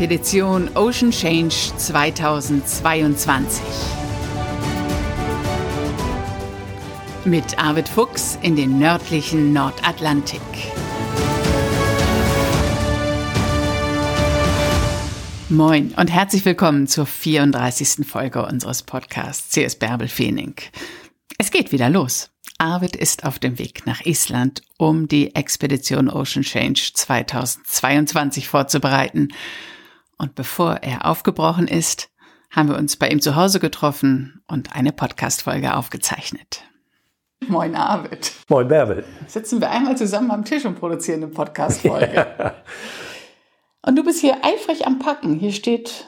Expedition Ocean Change 2022. Mit Arvid Fuchs in den nördlichen Nordatlantik. Moin und herzlich willkommen zur 34. Folge unseres Podcasts CS Bärbel Feening. Es geht wieder los. Arvid ist auf dem Weg nach Island, um die Expedition Ocean Change 2022 vorzubereiten. Und bevor er aufgebrochen ist, haben wir uns bei ihm zu Hause getroffen und eine Podcast-Folge aufgezeichnet. Moin Arvid. Moin Bärbel. Sitzen wir einmal zusammen am Tisch und produzieren eine Podcast-Folge. Ja. Und du bist hier eifrig am Packen. Hier steht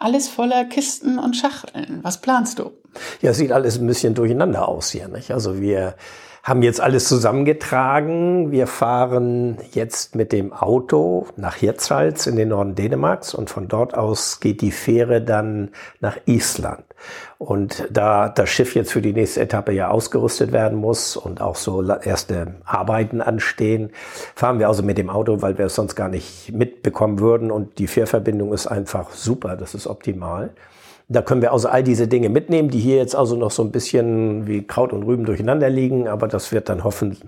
alles voller Kisten und Schachteln. Was planst du? Ja, sieht alles ein bisschen durcheinander aus hier. Nicht? Also wir haben jetzt alles zusammengetragen. Wir fahren jetzt mit dem Auto nach Hirtshals in den Norden Dänemarks und von dort aus geht die Fähre dann nach Island. Und da das Schiff jetzt für die nächste Etappe ja ausgerüstet werden muss und auch so erste Arbeiten anstehen, fahren wir also mit dem Auto, weil wir es sonst gar nicht mitbekommen würden. Und die Fährverbindung ist einfach super, das ist optimal. Da können wir also all diese Dinge mitnehmen, die hier jetzt also noch so ein bisschen wie Kraut und Rüben durcheinander liegen, aber das wird dann hoffentlich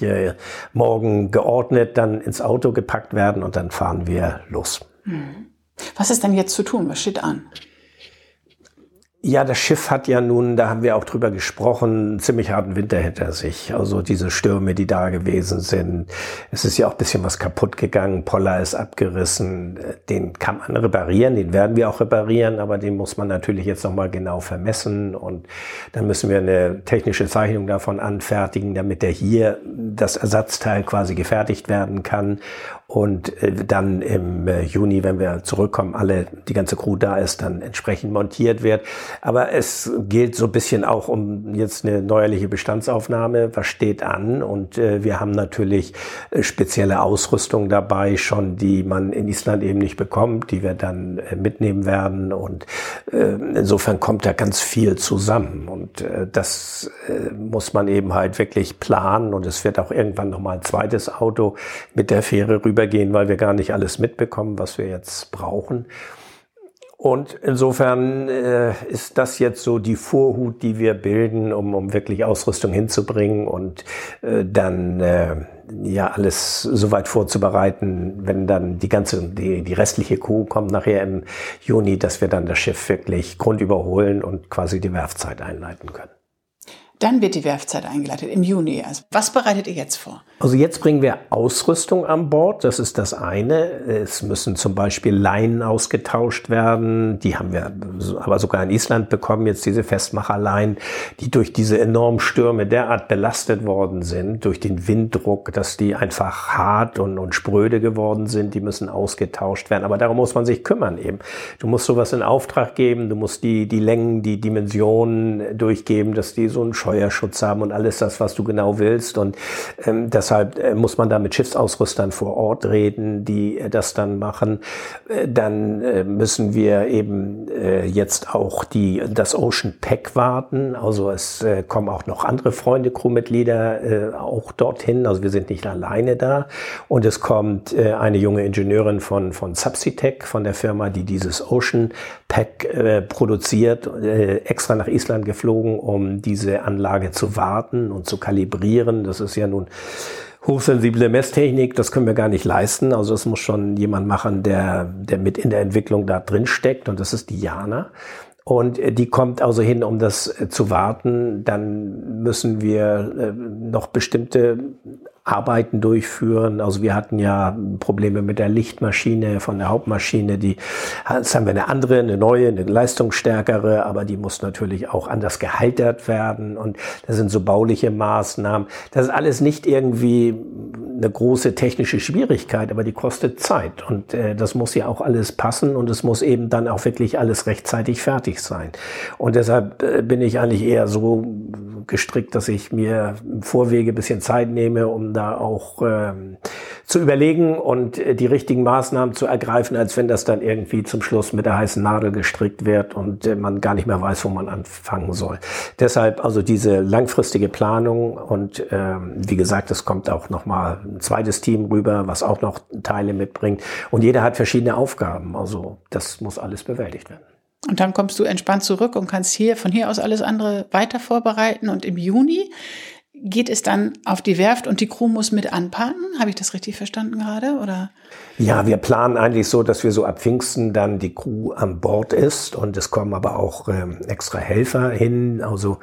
äh, morgen geordnet, dann ins Auto gepackt werden und dann fahren wir los. Hm. Was ist denn jetzt zu tun? Was steht an? Ja, das Schiff hat ja nun, da haben wir auch drüber gesprochen, einen ziemlich harten Winter hinter sich. Also diese Stürme, die da gewesen sind. Es ist ja auch ein bisschen was kaputt gegangen. Poller ist abgerissen. Den kann man reparieren, den werden wir auch reparieren, aber den muss man natürlich jetzt nochmal genau vermessen. Und dann müssen wir eine technische Zeichnung davon anfertigen, damit der hier das Ersatzteil quasi gefertigt werden kann und äh, dann im äh, Juni, wenn wir zurückkommen, alle, die ganze Crew da ist, dann entsprechend montiert wird. Aber es gilt so ein bisschen auch um jetzt eine neuerliche Bestandsaufnahme, was steht an? Und äh, wir haben natürlich spezielle Ausrüstung dabei schon, die man in Island eben nicht bekommt, die wir dann mitnehmen werden. Und insofern kommt da ganz viel zusammen. Und das muss man eben halt wirklich planen. Und es wird auch irgendwann nochmal ein zweites Auto mit der Fähre rüber rübergehen, weil wir gar nicht alles mitbekommen, was wir jetzt brauchen. Und insofern äh, ist das jetzt so die Vorhut, die wir bilden, um, um wirklich Ausrüstung hinzubringen und äh, dann äh, ja alles soweit vorzubereiten, wenn dann die ganze, die, die restliche Kuh kommt nachher im Juni, dass wir dann das Schiff wirklich grundüberholen und quasi die Werfzeit einleiten können. Dann wird die Werfzeit eingeleitet im Juni. Also was bereitet ihr jetzt vor? Also jetzt bringen wir Ausrüstung an Bord. Das ist das eine. Es müssen zum Beispiel Leinen ausgetauscht werden. Die haben wir aber sogar in Island bekommen. Jetzt diese Festmacherleinen, die durch diese enormen Stürme derart belastet worden sind, durch den Winddruck, dass die einfach hart und, und spröde geworden sind. Die müssen ausgetauscht werden. Aber darum muss man sich kümmern eben. Du musst sowas in Auftrag geben. Du musst die, die Längen, die Dimensionen durchgeben, dass die so ein Feuerschutz haben und alles das, was du genau willst. Und ähm, deshalb äh, muss man da mit Schiffsausrüstern vor Ort reden, die äh, das dann machen. Äh, dann äh, müssen wir eben äh, jetzt auch die, das Ocean Pack warten. Also es äh, kommen auch noch andere Freunde, Crewmitglieder äh, auch dorthin. Also wir sind nicht alleine da. Und es kommt äh, eine junge Ingenieurin von, von Subsitech, von der Firma, die dieses Ocean Pack äh, produziert, äh, extra nach Island geflogen, um diese Anlage Anlage zu warten und zu kalibrieren. Das ist ja nun hochsensible Messtechnik, das können wir gar nicht leisten. Also es muss schon jemand machen, der, der mit in der Entwicklung da drin steckt und das ist Diana. Und die kommt also hin, um das zu warten. Dann müssen wir äh, noch bestimmte Arbeiten durchführen. Also wir hatten ja Probleme mit der Lichtmaschine von der Hauptmaschine. Die, jetzt haben wir eine andere, eine neue, eine leistungsstärkere, aber die muss natürlich auch anders gehaltert werden. Und das sind so bauliche Maßnahmen. Das ist alles nicht irgendwie eine große technische Schwierigkeit, aber die kostet Zeit. Und äh, das muss ja auch alles passen und es muss eben dann auch wirklich alles rechtzeitig fertig sein. Und deshalb äh, bin ich eigentlich eher so gestrickt, dass ich mir im Vorwege ein bisschen Zeit nehme, um da auch ähm, zu überlegen und äh, die richtigen Maßnahmen zu ergreifen, als wenn das dann irgendwie zum Schluss mit der heißen Nadel gestrickt wird und äh, man gar nicht mehr weiß, wo man anfangen soll. Deshalb also diese langfristige Planung und ähm, wie gesagt, es kommt auch noch mal ein zweites Team rüber, was auch noch Teile mitbringt und jeder hat verschiedene Aufgaben. Also das muss alles bewältigt werden. Und dann kommst du entspannt zurück und kannst hier von hier aus alles andere weiter vorbereiten. Und im Juni geht es dann auf die Werft und die Crew muss mit anpacken. Habe ich das richtig verstanden gerade? Oder? Ja, wir planen eigentlich so, dass wir so ab Pfingsten dann die Crew an Bord ist und es kommen aber auch ähm, extra Helfer hin, also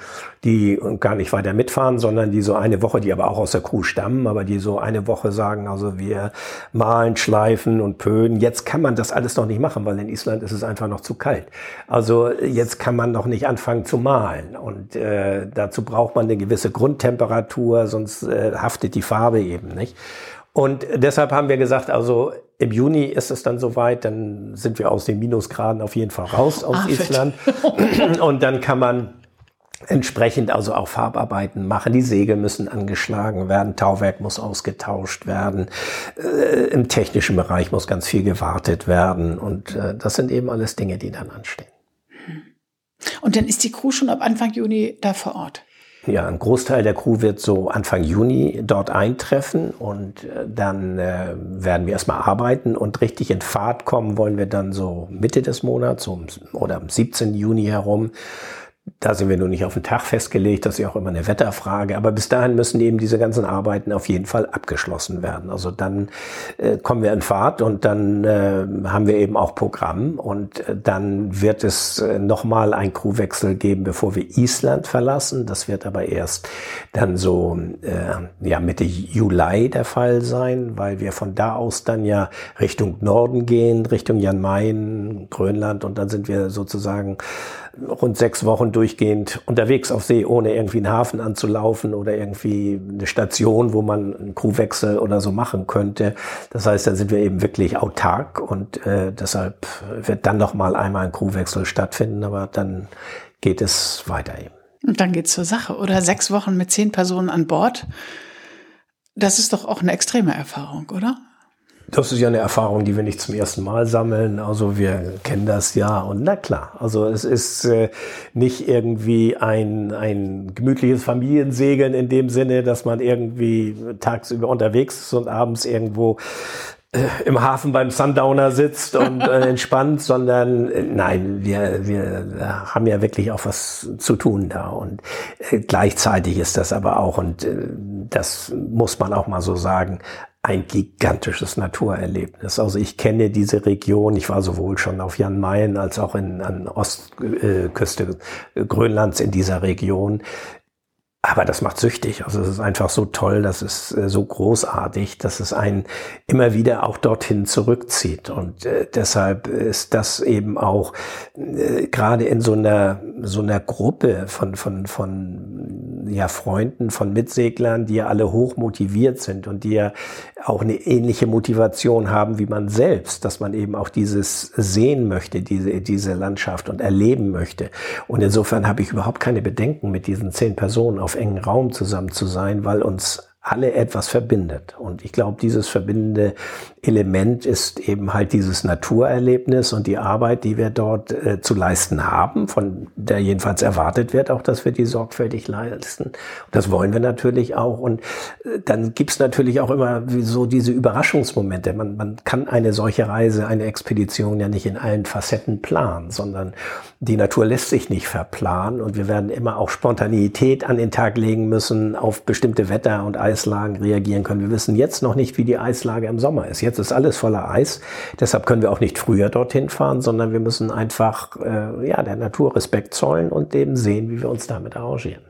die gar nicht weiter mitfahren, sondern die so eine Woche, die aber auch aus der Crew stammen, aber die so eine Woche sagen, also wir malen, schleifen und pöden. Jetzt kann man das alles noch nicht machen, weil in Island ist es einfach noch zu kalt. Also jetzt kann man noch nicht anfangen zu malen und äh, dazu braucht man eine gewisse Grundtemperatur, sonst äh, haftet die Farbe eben nicht. Und deshalb haben wir gesagt, also im Juni ist es dann soweit, dann sind wir aus den Minusgraden auf jeden Fall raus aus Ach, Island. Und dann kann man entsprechend also auch Farbarbeiten machen. Die Segel müssen angeschlagen werden, Tauwerk muss ausgetauscht werden, äh, im technischen Bereich muss ganz viel gewartet werden und äh, das sind eben alles Dinge, die dann anstehen. Und dann ist die Crew schon ab Anfang Juni da vor Ort? Ja, ein Großteil der Crew wird so Anfang Juni dort eintreffen und äh, dann äh, werden wir erstmal arbeiten und richtig in Fahrt kommen wollen wir dann so Mitte des Monats um, oder am 17. Juni herum da sind wir nur nicht auf den Tag festgelegt, das ist ja auch immer eine Wetterfrage, aber bis dahin müssen eben diese ganzen Arbeiten auf jeden Fall abgeschlossen werden. Also dann äh, kommen wir in Fahrt und dann äh, haben wir eben auch Programm und äh, dann wird es äh, nochmal ein Crewwechsel geben, bevor wir Island verlassen. Das wird aber erst dann so äh, ja Mitte Juli der Fall sein, weil wir von da aus dann ja Richtung Norden gehen, Richtung Jan Mayen, Grönland und dann sind wir sozusagen rund sechs Wochen durchgehend unterwegs auf See, ohne irgendwie einen Hafen anzulaufen oder irgendwie eine Station, wo man einen Crewwechsel oder so machen könnte. Das heißt, da sind wir eben wirklich autark und äh, deshalb wird dann noch mal einmal ein Crewwechsel stattfinden, aber dann geht es weiter eben. Und dann geht's zur Sache. Oder sechs Wochen mit zehn Personen an Bord. Das ist doch auch eine extreme Erfahrung, oder? Das ist ja eine Erfahrung, die wir nicht zum ersten Mal sammeln. Also wir kennen das ja. Und na klar, also es ist äh, nicht irgendwie ein, ein gemütliches Familiensegeln in dem Sinne, dass man irgendwie tagsüber unterwegs ist und abends irgendwo äh, im Hafen beim Sundowner sitzt und äh, entspannt, sondern äh, nein, wir, wir haben ja wirklich auch was zu tun da. Und äh, gleichzeitig ist das aber auch, und äh, das muss man auch mal so sagen, ein gigantisches Naturerlebnis. Also ich kenne diese Region, ich war sowohl schon auf Jan Mayen als auch in, an Ostküste Grönlands in dieser Region. Aber das macht süchtig. Also es ist einfach so toll, das ist äh, so großartig, dass es einen immer wieder auch dorthin zurückzieht. Und äh, deshalb ist das eben auch äh, gerade in so einer so einer Gruppe von von von ja Freunden, von Mitseglern, die ja alle hoch motiviert sind und die ja auch eine ähnliche Motivation haben wie man selbst, dass man eben auch dieses sehen möchte, diese diese Landschaft und erleben möchte. Und insofern habe ich überhaupt keine Bedenken mit diesen zehn Personen auf engen Raum zusammen zu sein, weil uns alle etwas verbindet. Und ich glaube, dieses verbindende Element ist eben halt dieses Naturerlebnis und die Arbeit, die wir dort äh, zu leisten haben, von der jedenfalls erwartet wird, auch dass wir die sorgfältig leisten. Das wollen wir natürlich auch. Und äh, dann gibt's natürlich auch immer so diese Überraschungsmomente. Man, man kann eine solche Reise, eine Expedition ja nicht in allen Facetten planen, sondern die Natur lässt sich nicht verplanen und wir werden immer auch Spontaneität an den Tag legen müssen, auf bestimmte Wetter- und Eislagen reagieren können. Wir wissen jetzt noch nicht, wie die Eislage im Sommer ist. Jetzt Jetzt ist alles voller Eis. Deshalb können wir auch nicht früher dorthin fahren, sondern wir müssen einfach äh, ja, der Natur Respekt zollen und eben sehen, wie wir uns damit arrangieren.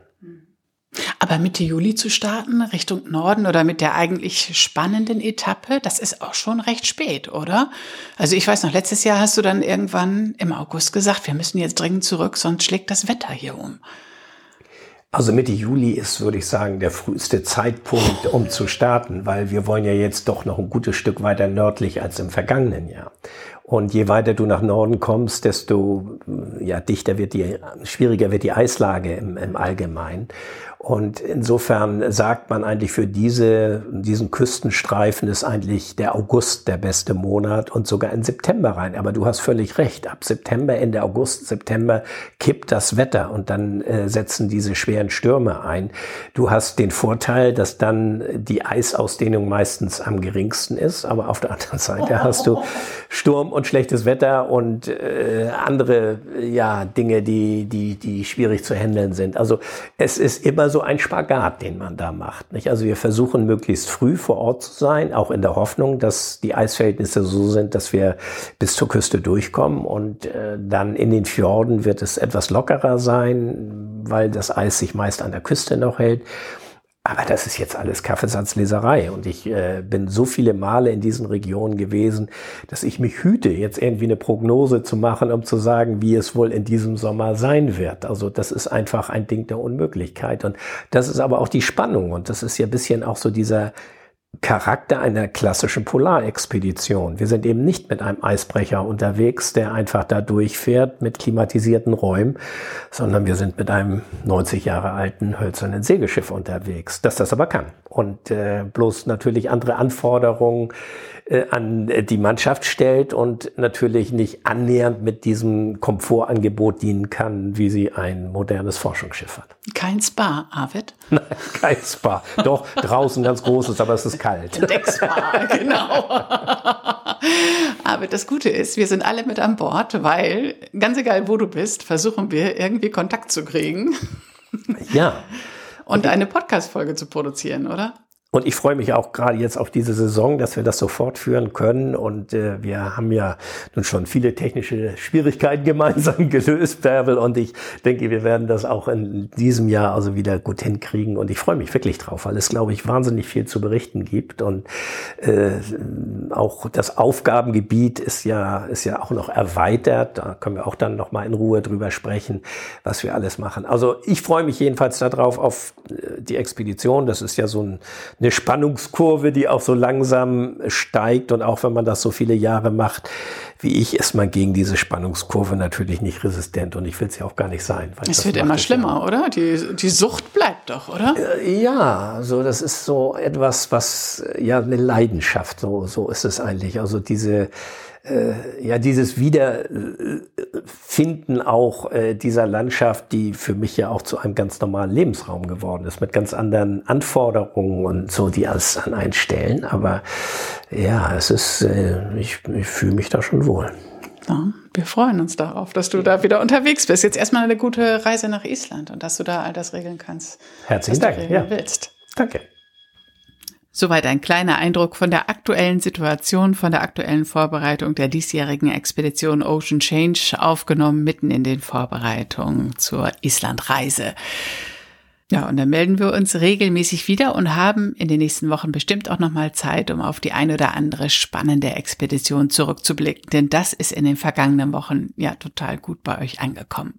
Aber Mitte Juli zu starten, Richtung Norden oder mit der eigentlich spannenden Etappe, das ist auch schon recht spät, oder? Also ich weiß noch, letztes Jahr hast du dann irgendwann im August gesagt, wir müssen jetzt dringend zurück, sonst schlägt das Wetter hier um. Also Mitte Juli ist, würde ich sagen, der früheste Zeitpunkt, um zu starten, weil wir wollen ja jetzt doch noch ein gutes Stück weiter nördlich als im vergangenen Jahr. Und je weiter du nach Norden kommst, desto ja, dichter wird die, schwieriger wird die Eislage im, im Allgemeinen. Und insofern sagt man eigentlich für diese, diesen Küstenstreifen ist eigentlich der August der beste Monat und sogar in September rein. Aber du hast völlig recht. Ab September, Ende August, September kippt das Wetter und dann äh, setzen diese schweren Stürme ein. Du hast den Vorteil, dass dann die Eisausdehnung meistens am geringsten ist. Aber auf der anderen Seite hast du Sturm und schlechtes Wetter und äh, andere ja, Dinge, die, die, die schwierig zu handeln sind. Also es ist immer so ein Spagat, den man da macht. Nicht? Also wir versuchen möglichst früh vor Ort zu sein, auch in der Hoffnung, dass die Eisverhältnisse so sind, dass wir bis zur Küste durchkommen. Und äh, dann in den Fjorden wird es etwas lockerer sein, weil das Eis sich meist an der Küste noch hält. Aber das ist jetzt alles Kaffeesatzleserei. Und ich äh, bin so viele Male in diesen Regionen gewesen, dass ich mich hüte, jetzt irgendwie eine Prognose zu machen, um zu sagen, wie es wohl in diesem Sommer sein wird. Also das ist einfach ein Ding der Unmöglichkeit. Und das ist aber auch die Spannung. Und das ist ja ein bisschen auch so dieser Charakter einer klassischen Polarexpedition. Wir sind eben nicht mit einem Eisbrecher unterwegs, der einfach da durchfährt mit klimatisierten Räumen, sondern wir sind mit einem 90 Jahre alten hölzernen Segelschiff unterwegs, das das aber kann. Und äh, bloß natürlich andere Anforderungen äh, an die Mannschaft stellt und natürlich nicht annähernd mit diesem Komfortangebot dienen kann, wie sie ein modernes Forschungsschiff hat. Kein Spa, Arvid? Nein, kein Spa. Doch, draußen ganz großes, aber es ist kalt. Deckspa, genau. aber das Gute ist, wir sind alle mit an Bord, weil ganz egal, wo du bist, versuchen wir irgendwie Kontakt zu kriegen. Ja. Und eine Podcast-Folge zu produzieren, oder? Und ich freue mich auch gerade jetzt auf diese Saison, dass wir das so fortführen können. Und äh, wir haben ja nun schon viele technische Schwierigkeiten gemeinsam gelöst, Bärbel. Und ich denke, wir werden das auch in diesem Jahr also wieder gut hinkriegen. Und ich freue mich wirklich drauf, weil es, glaube ich, wahnsinnig viel zu berichten gibt. Und äh, auch das Aufgabengebiet ist ja, ist ja auch noch erweitert. Da können wir auch dann noch mal in Ruhe drüber sprechen, was wir alles machen. Also ich freue mich jedenfalls darauf, auf äh, die Expedition. Das ist ja so ein, eine Spannungskurve, die auch so langsam steigt. Und auch wenn man das so viele Jahre macht, wie ich, ist man gegen diese Spannungskurve natürlich nicht resistent. Und ich will es ja auch gar nicht sein. es wird immer schlimmer, ja. oder? Die, die Sucht bleibt doch, oder? Äh, ja, so das ist so etwas, was ja eine Leidenschaft. So, so ist es eigentlich. Also diese äh, ja dieses Wiederfinden auch äh, dieser Landschaft, die für mich ja auch zu einem ganz normalen Lebensraum geworden ist, mit ganz anderen Anforderungen und so, die alles an einen stellen. Aber ja, es ist, äh, ich, ich fühle mich da schon wohl. Ja, wir freuen uns darauf, dass du da wieder unterwegs bist. Jetzt erstmal eine gute Reise nach Island und dass du da all das regeln kannst. Herzlichen Dank. ja. willst. Danke. Soweit ein kleiner Eindruck von der aktuellen Situation, von der aktuellen Vorbereitung der diesjährigen Expedition Ocean Change, aufgenommen mitten in den Vorbereitungen zur Islandreise. Ja, und dann melden wir uns regelmäßig wieder und haben in den nächsten Wochen bestimmt auch nochmal Zeit, um auf die ein oder andere spannende Expedition zurückzublicken, denn das ist in den vergangenen Wochen ja total gut bei euch angekommen.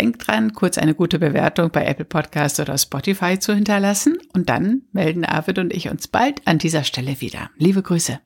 Denkt dran, kurz eine gute Bewertung bei Apple Podcast oder Spotify zu hinterlassen und dann melden Arvid und ich uns bald an dieser Stelle wieder. Liebe Grüße.